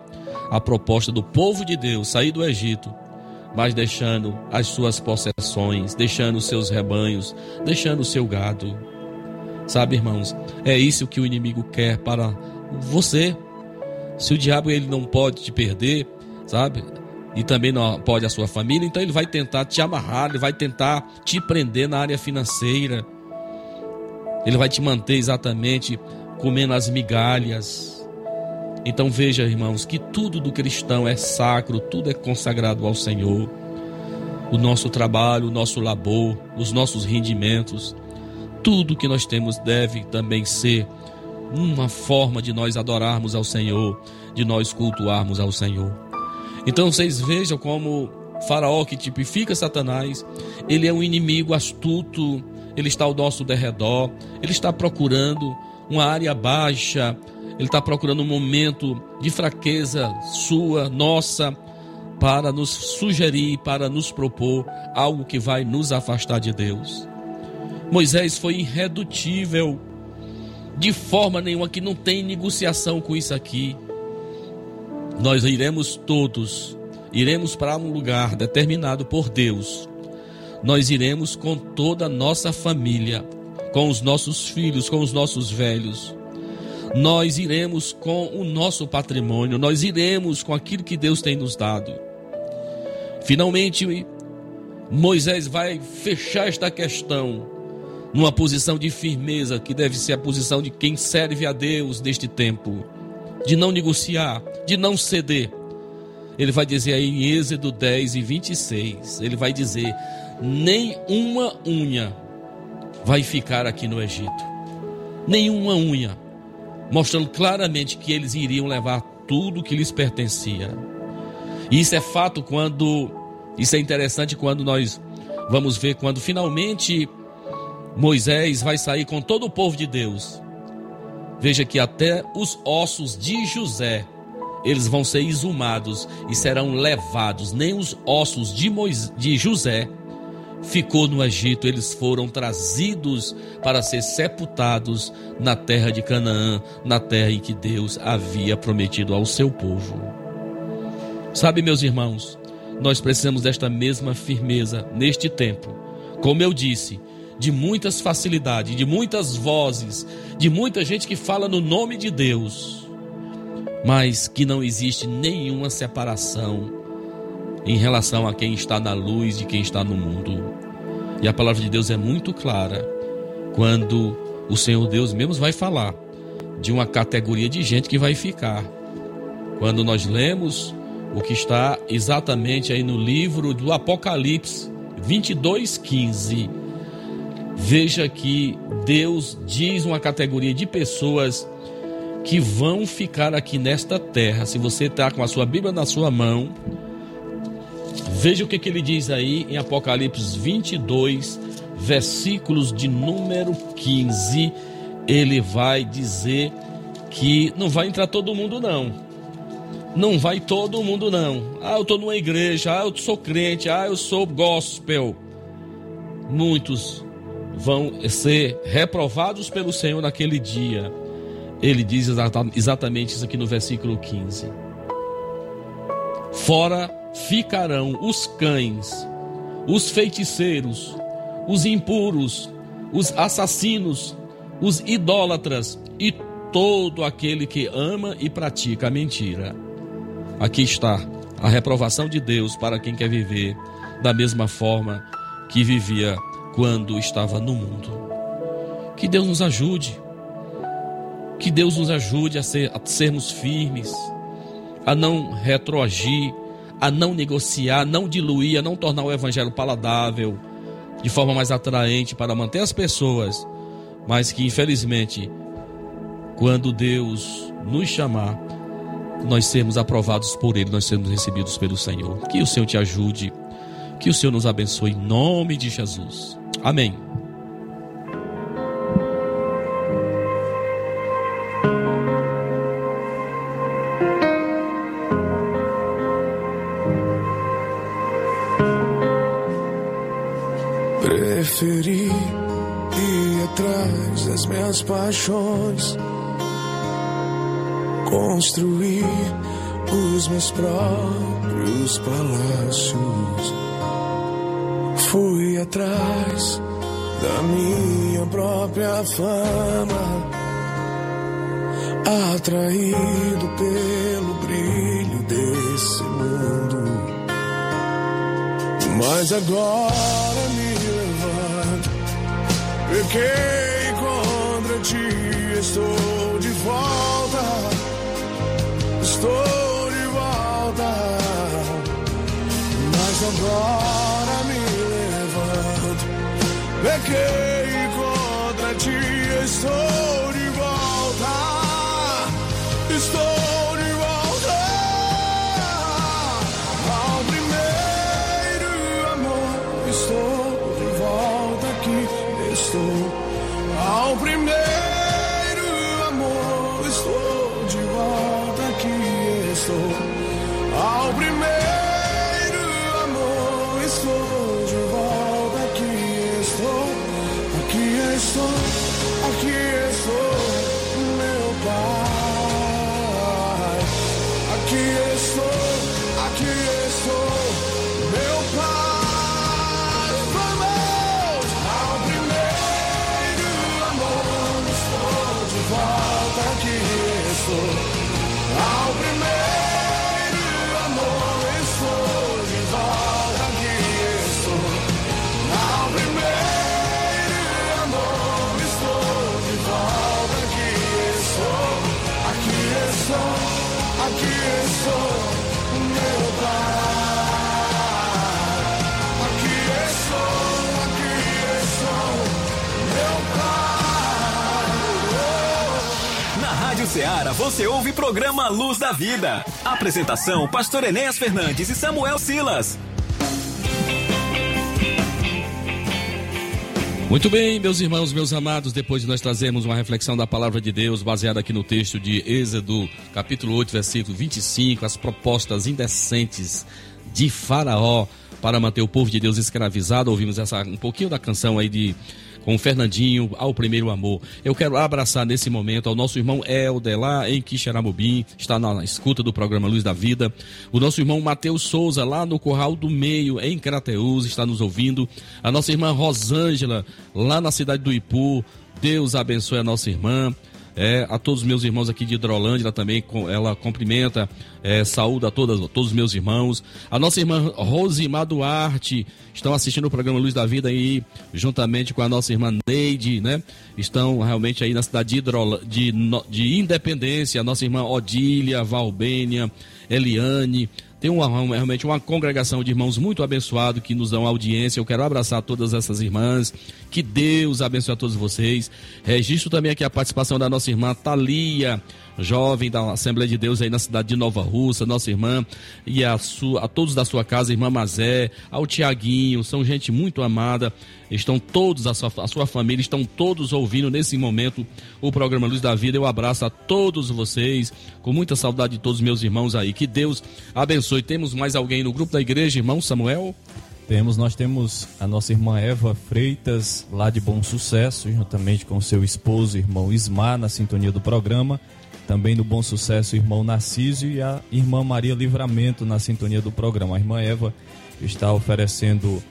a proposta do povo de Deus sair do Egito, mas deixando as suas possessões, deixando os seus rebanhos, deixando o seu gado. Sabe, irmãos, é isso que o inimigo quer para você. Se o diabo ele não pode te perder, sabe? E também não pode a sua família, então ele vai tentar te amarrar, ele vai tentar te prender na área financeira. Ele vai te manter exatamente comendo as migalhas, então veja, irmãos, que tudo do cristão é sacro, tudo é consagrado ao Senhor. O nosso trabalho, o nosso labor, os nossos rendimentos, tudo que nós temos deve também ser uma forma de nós adorarmos ao Senhor, de nós cultuarmos ao Senhor. Então vocês vejam como Faraó, que tipifica Satanás, ele é um inimigo astuto, ele está ao nosso derredor, ele está procurando uma área baixa, ele está procurando um momento de fraqueza sua, nossa, para nos sugerir, para nos propor algo que vai nos afastar de Deus. Moisés foi irredutível, de forma nenhuma, que não tem negociação com isso aqui. Nós iremos todos, iremos para um lugar determinado por Deus. Nós iremos com toda a nossa família, com os nossos filhos, com os nossos velhos nós iremos com o nosso patrimônio, nós iremos com aquilo que Deus tem nos dado. Finalmente, Moisés vai fechar esta questão numa posição de firmeza, que deve ser a posição de quem serve a Deus neste tempo, de não negociar, de não ceder. Ele vai dizer aí em Êxodo 10 e 26, ele vai dizer: nem uma unha vai ficar aqui no Egito, nenhuma unha, mostrando claramente que eles iriam levar tudo que lhes pertencia. E isso é fato quando, isso é interessante quando nós vamos ver quando finalmente Moisés vai sair com todo o povo de Deus. Veja que até os ossos de José, eles vão ser exumados e serão levados. Nem os ossos de, Moisés, de José ficou no Egito, eles foram trazidos para ser sepultados na terra de Canaã, na terra em que Deus havia prometido ao seu povo. Sabe, meus irmãos, nós precisamos desta mesma firmeza neste tempo. Como eu disse, de muitas facilidades, de muitas vozes, de muita gente que fala no nome de Deus, mas que não existe nenhuma separação em relação a quem está na luz e quem está no mundo. E a palavra de Deus é muito clara quando o Senhor Deus mesmo vai falar de uma categoria de gente que vai ficar. Quando nós lemos o que está exatamente aí no livro do Apocalipse 22, 15 Veja que Deus diz uma categoria de pessoas que vão ficar aqui nesta terra. Se você está com a sua Bíblia na sua mão, veja o que, que ele diz aí em Apocalipse 22, versículos de número 15. Ele vai dizer que não vai entrar todo mundo, não. Não vai todo mundo, não. Ah, eu estou numa igreja, ah, eu sou crente, ah, eu sou gospel. Muitos vão ser reprovados pelo Senhor naquele dia. Ele diz exatamente isso aqui no versículo 15. Fora ficarão os cães, os feiticeiros, os impuros, os assassinos, os idólatras e todo aquele que ama e pratica a mentira. Aqui está a reprovação de Deus para quem quer viver da mesma forma que vivia quando estava no mundo. Que Deus nos ajude. Que Deus nos ajude a, ser, a sermos firmes, a não retroagir, a não negociar, a não diluir, a não tornar o evangelho paladável de forma mais atraente para manter as pessoas, mas que infelizmente, quando Deus nos chamar, nós sermos aprovados por Ele, nós sermos recebidos pelo Senhor. Que o Senhor te ajude, que o Senhor nos abençoe em nome de Jesus. Amém. Preferi ir atrás das minhas paixões, construir os meus próprios palácios. Fui atrás da minha própria fama, atraído pelo brilho desse mundo. Mas agora pequei contra ti, estou de volta, estou de volta. Mas agora me Pequei contra ti, estou Seara você ouve programa Luz da Vida. Apresentação: Pastor Enéas Fernandes e Samuel Silas. Muito bem, meus irmãos, meus amados, depois de nós trazermos uma reflexão da palavra de Deus, baseada aqui no texto de Êxodo, capítulo 8, versículo 25, as propostas indecentes de Faraó para manter o povo de Deus escravizado. Ouvimos essa, um pouquinho da canção aí de com o Fernandinho, ao primeiro amor. Eu quero abraçar nesse momento ao nosso irmão Helder, lá em Quixeramobim, está na escuta do programa Luz da Vida. O nosso irmão Matheus Souza, lá no Corral do Meio, em Crateus, está nos ouvindo. A nossa irmã Rosângela, lá na cidade do Ipu. Deus abençoe a nossa irmã. É, a todos os meus irmãos aqui de Hidrolândia, também ela cumprimenta, é, saúda a todas, todos os meus irmãos. A nossa irmã Rosimar Duarte estão assistindo o programa Luz da Vida aí, juntamente com a nossa irmã Neide, né? Estão realmente aí na cidade de, Hidrol... de, de Independência, a nossa irmã Odília, Valbênia, Eliane, tem uma, realmente uma congregação de irmãos muito abençoado que nos dão audiência. Eu quero abraçar todas essas irmãs. Que Deus abençoe a todos vocês. Registro também aqui a participação da nossa irmã Thalia jovem da Assembleia de Deus aí na cidade de Nova Russa, nossa irmã, e a, sua, a todos da sua casa, irmã Mazé, ao Tiaguinho, são gente muito amada, estão todos, a sua, a sua família, estão todos ouvindo nesse momento o programa Luz da Vida. Eu abraço a todos vocês, com muita saudade de todos os meus irmãos aí. Que Deus abençoe. Temos mais alguém no grupo da igreja, irmão Samuel? Temos, nós temos a nossa irmã Eva Freitas, lá de Bom Sucesso, juntamente com seu esposo, irmão Ismar, na sintonia do programa. Também no Bom Sucesso, o irmão Narciso e a irmã Maria Livramento na sintonia do programa. A irmã Eva está oferecendo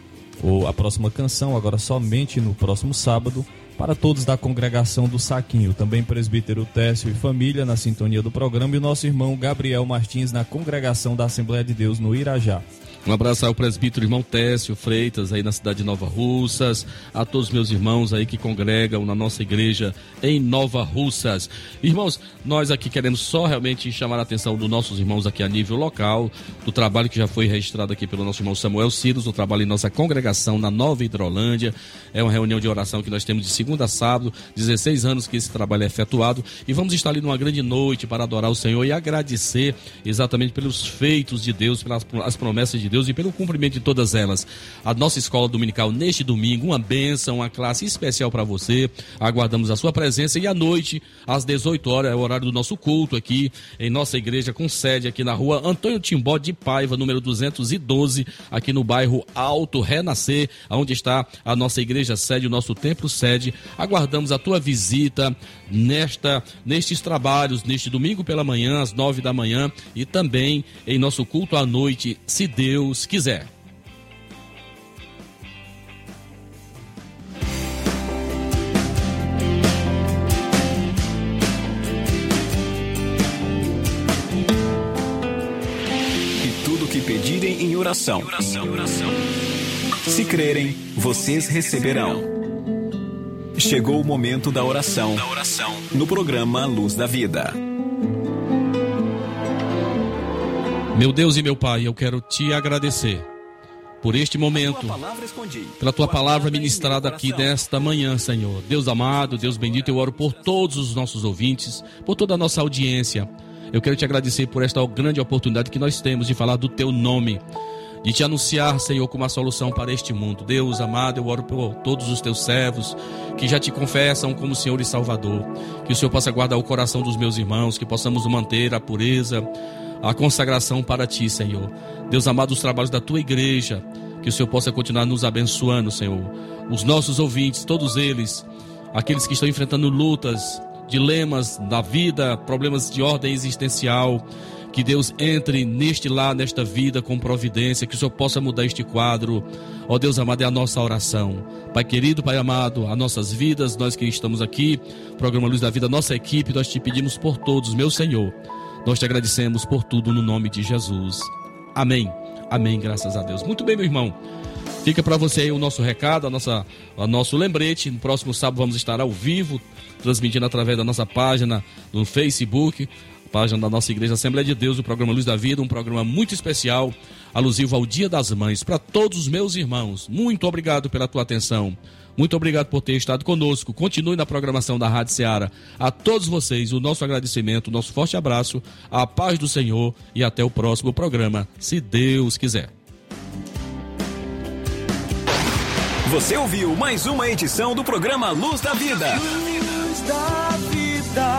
a próxima canção, agora somente no próximo sábado, para todos da congregação do Saquinho. Também presbítero Técio e família na sintonia do programa e o nosso irmão Gabriel Martins na congregação da Assembleia de Deus no Irajá. Um abraço ao presbítero irmão Técio Freitas, aí na cidade de Nova Russas, a todos os meus irmãos aí que congregam na nossa igreja em Nova Russas. Irmãos, nós aqui queremos só realmente chamar a atenção dos nossos irmãos aqui a nível local, do trabalho que já foi registrado aqui pelo nosso irmão Samuel Ciros, o trabalho em nossa congregação na Nova Hidrolândia. É uma reunião de oração que nós temos de segunda a sábado, 16 anos que esse trabalho é efetuado, e vamos estar ali numa grande noite para adorar o Senhor e agradecer exatamente pelos feitos de Deus, pelas as promessas de Deus e pelo cumprimento de todas elas. A nossa escola dominical neste domingo, uma bênção, uma classe especial para você. Aguardamos a sua presença e à noite, às 18 horas, é o horário do nosso culto aqui em nossa igreja, com sede aqui na rua Antônio Timbó de Paiva, número 212, aqui no bairro Alto Renascer, onde está a nossa igreja sede, o nosso templo sede. Aguardamos a tua visita nesta nestes trabalhos, neste domingo pela manhã, às nove da manhã, e também em nosso culto à noite, se Deus quiser. E tudo que pedirem em oração. Se crerem, vocês receberão. Chegou o momento da oração, no programa Luz da Vida. Meu Deus e meu Pai, eu quero te agradecer por este momento, pela tua palavra ministrada aqui nesta manhã, Senhor. Deus amado, Deus bendito, eu oro por todos os nossos ouvintes, por toda a nossa audiência. Eu quero te agradecer por esta grande oportunidade que nós temos de falar do teu nome de te anunciar, Senhor, como a solução para este mundo. Deus amado, eu oro por todos os teus servos que já te confessam como Senhor e Salvador. Que o Senhor possa guardar o coração dos meus irmãos, que possamos manter a pureza, a consagração para ti, Senhor. Deus amado, os trabalhos da tua igreja, que o Senhor possa continuar nos abençoando, Senhor. Os nossos ouvintes, todos eles, aqueles que estão enfrentando lutas, dilemas da vida, problemas de ordem existencial, que Deus entre neste lá, nesta vida com providência, que o Senhor possa mudar este quadro. Ó Deus amado, é a nossa oração. Pai querido, Pai amado, as nossas vidas, nós que estamos aqui, programa Luz da Vida, nossa equipe, nós te pedimos por todos, meu Senhor. Nós te agradecemos por tudo no nome de Jesus. Amém. Amém, graças a Deus. Muito bem, meu irmão. Fica para você aí o nosso recado, a nossa, o nosso lembrete. No próximo sábado vamos estar ao vivo, transmitindo através da nossa página no Facebook página da nossa igreja Assembleia de Deus, o programa Luz da Vida, um programa muito especial, alusivo ao Dia das Mães, para todos os meus irmãos. Muito obrigado pela tua atenção. Muito obrigado por ter estado conosco. Continue na programação da Rádio Ceará. A todos vocês, o nosso agradecimento, o nosso forte abraço, a paz do Senhor e até o próximo programa, se Deus quiser. Você ouviu mais uma edição do programa Luz da Vida. Luz da vida,